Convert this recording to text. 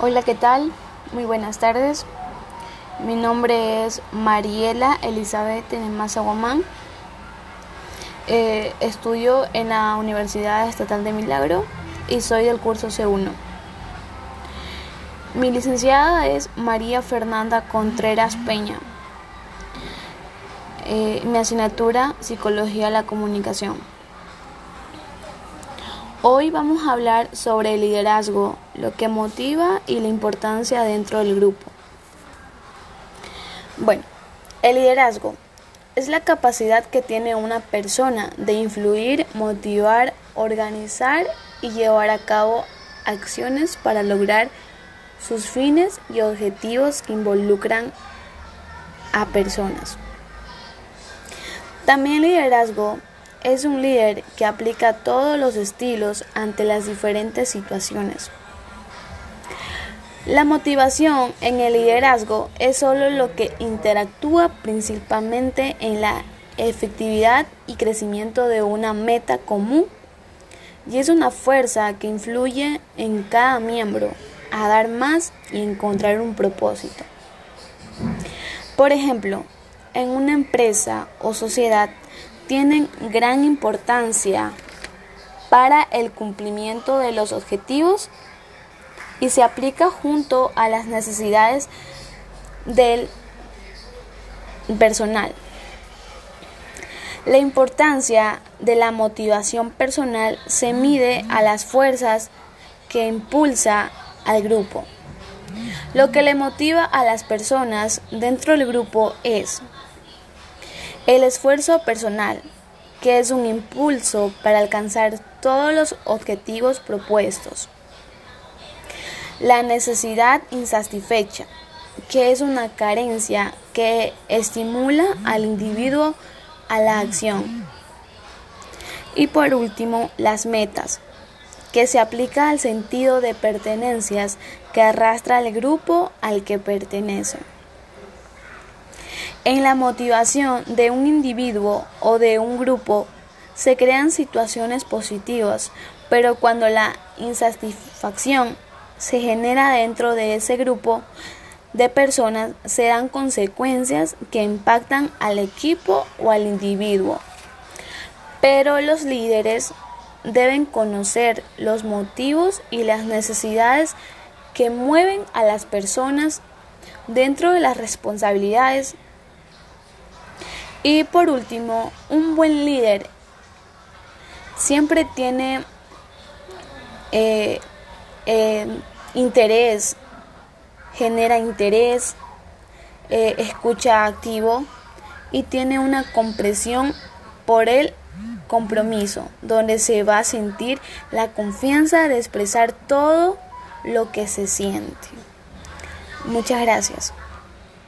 Hola, ¿qué tal? Muy buenas tardes. Mi nombre es Mariela Elizabeth Nemasa Guamán. Eh, estudio en la Universidad Estatal de Milagro y soy del curso C1. Mi licenciada es María Fernanda Contreras Peña. Eh, mi asignatura Psicología de la Comunicación. Hoy vamos a hablar sobre el liderazgo, lo que motiva y la importancia dentro del grupo. Bueno, el liderazgo es la capacidad que tiene una persona de influir, motivar, organizar y llevar a cabo acciones para lograr sus fines y objetivos que involucran a personas. También el liderazgo es un líder que aplica todos los estilos ante las diferentes situaciones. La motivación en el liderazgo es solo lo que interactúa principalmente en la efectividad y crecimiento de una meta común y es una fuerza que influye en cada miembro a dar más y encontrar un propósito. Por ejemplo, en una empresa o sociedad tienen gran importancia para el cumplimiento de los objetivos y se aplica junto a las necesidades del personal. La importancia de la motivación personal se mide a las fuerzas que impulsa al grupo. Lo que le motiva a las personas dentro del grupo es el esfuerzo personal, que es un impulso para alcanzar todos los objetivos propuestos. La necesidad insatisfecha, que es una carencia que estimula al individuo a la acción. Y por último, las metas, que se aplica al sentido de pertenencias que arrastra al grupo al que pertenece. En la motivación de un individuo o de un grupo se crean situaciones positivas, pero cuando la insatisfacción se genera dentro de ese grupo de personas, se dan consecuencias que impactan al equipo o al individuo. Pero los líderes deben conocer los motivos y las necesidades que mueven a las personas dentro de las responsabilidades y por último, un buen líder siempre tiene eh, eh, interés, genera interés, eh, escucha activo y tiene una compresión por el compromiso, donde se va a sentir la confianza de expresar todo lo que se siente. Muchas gracias.